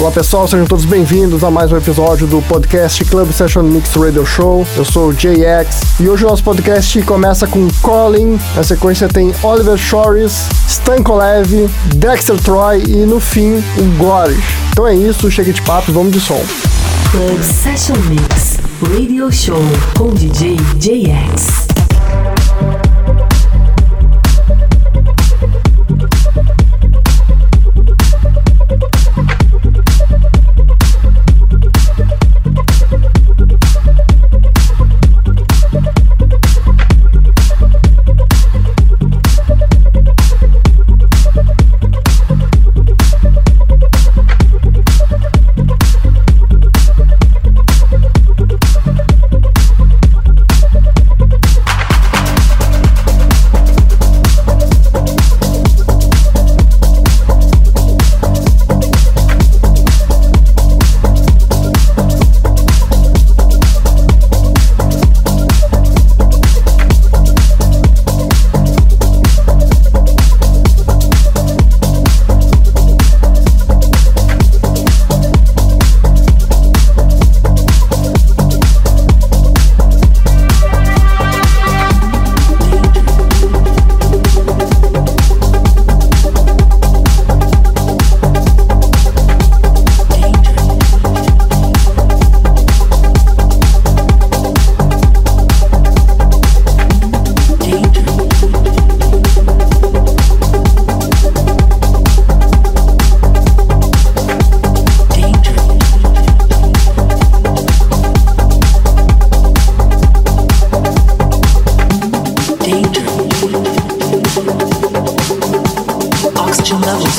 Olá pessoal, sejam todos bem-vindos a mais um episódio do podcast Club Session Mix Radio Show. Eu sou o JX e hoje o nosso podcast começa com Colin, na sequência tem Oliver Shores, Stankolev, Dexter Troy e no fim o Gorish. Então é isso, chega de papo, vamos de som. Club Session Mix Radio Show com DJ JX.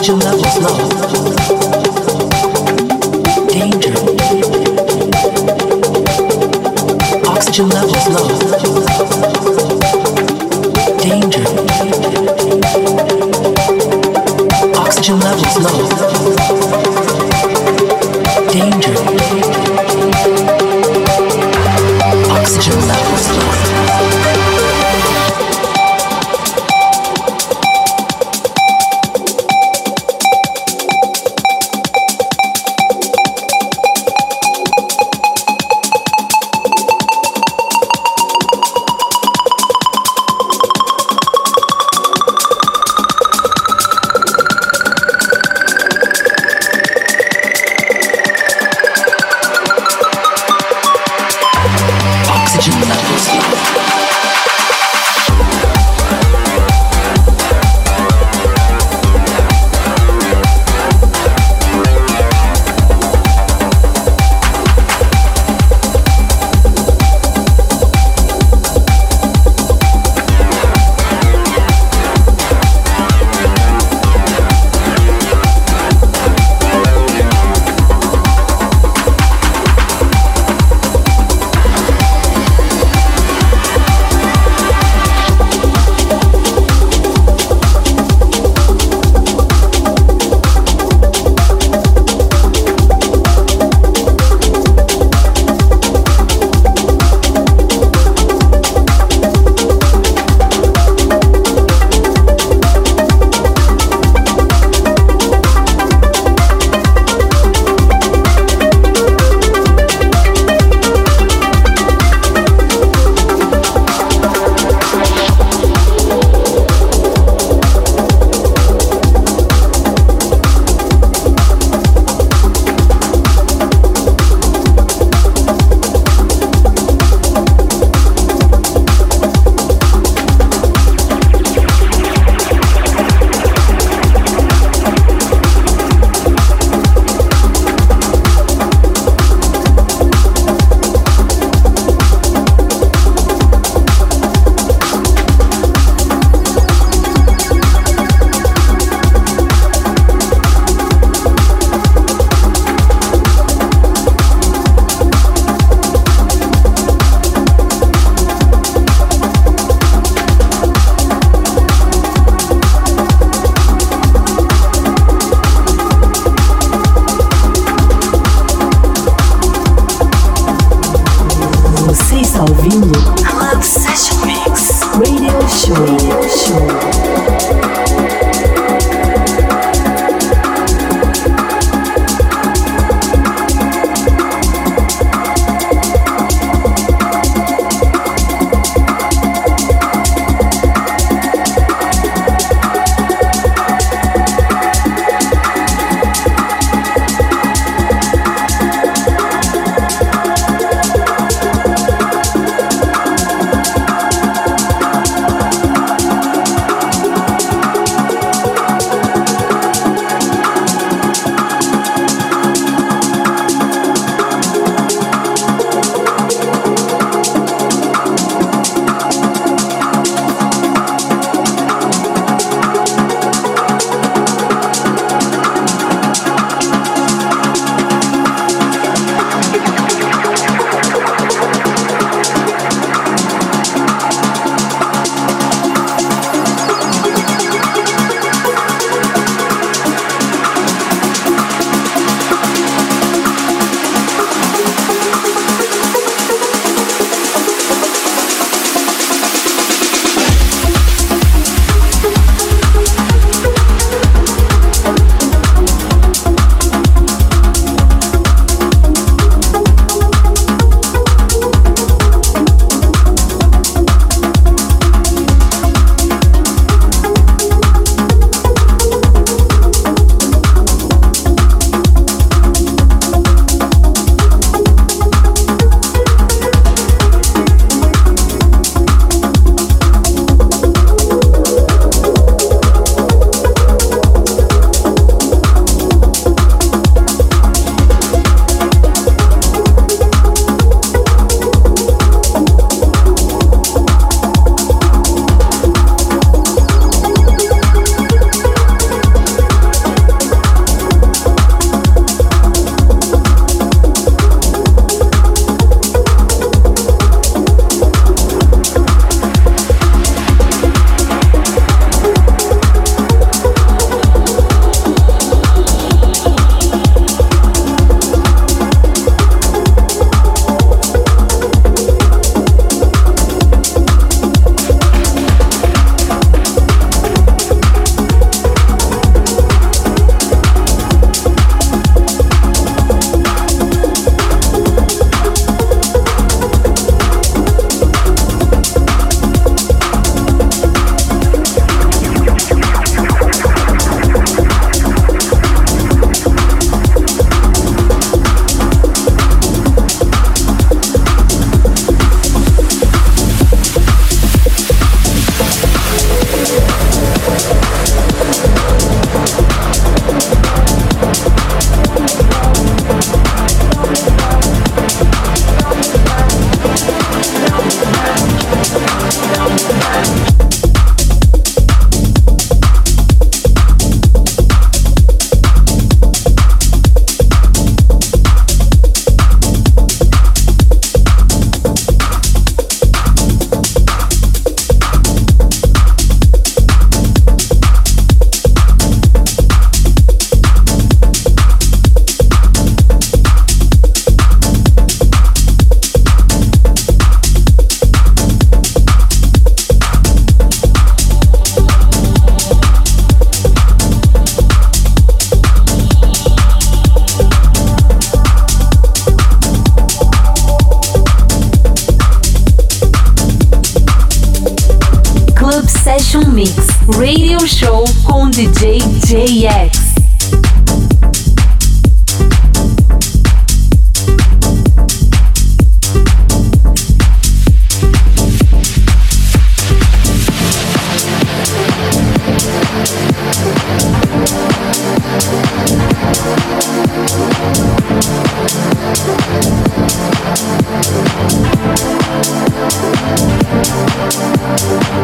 Oxygen levels low. Danger. Oxygen levels low.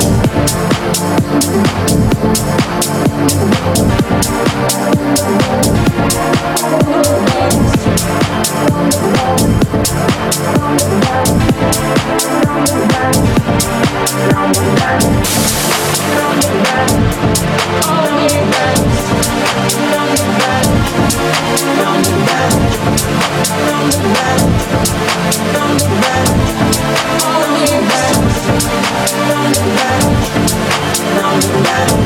Música Round and.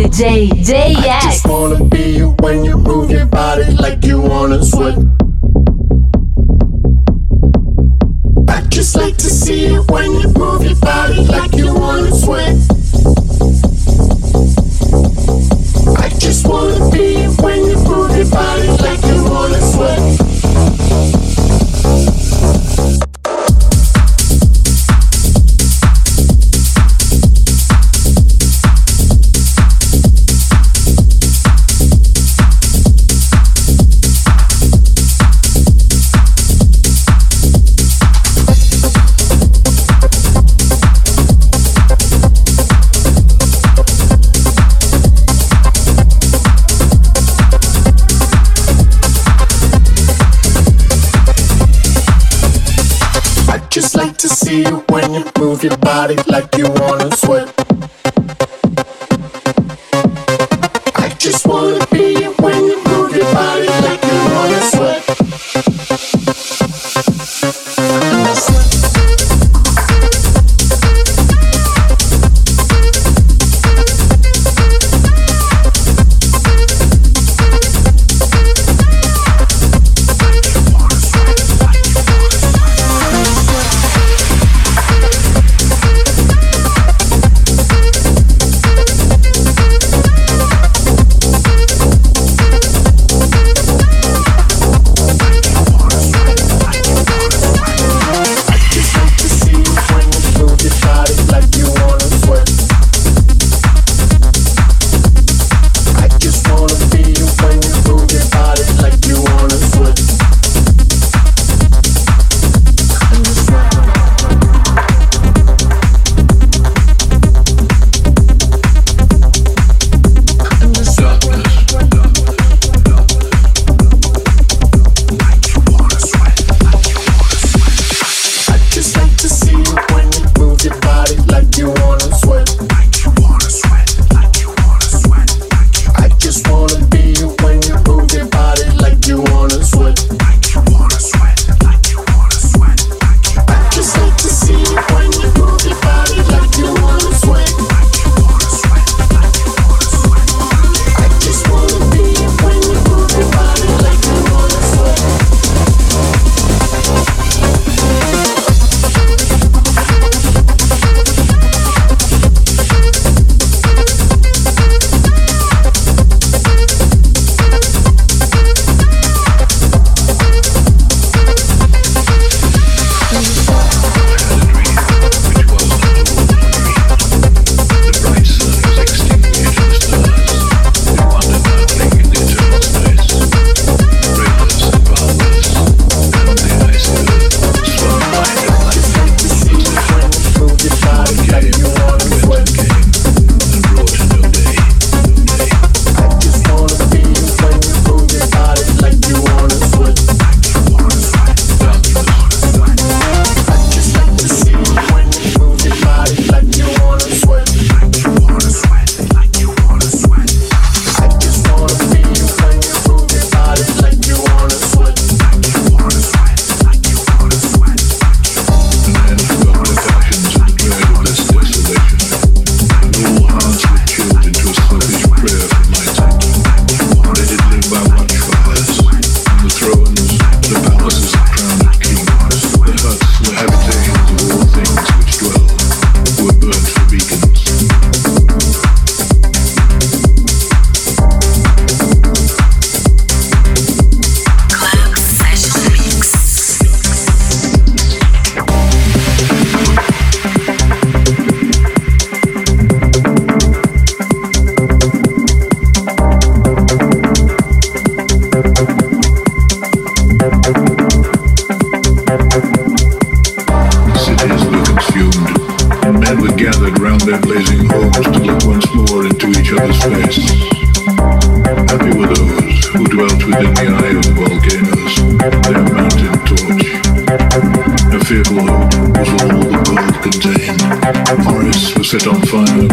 DJ JX.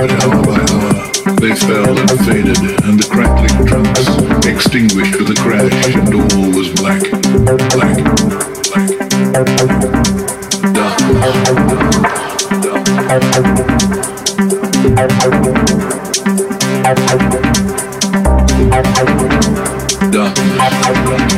Hour by hour, they fell and faded, and the crackling trunks extinguished with a crash, and all was black, black, black. dark. darkness, darkness.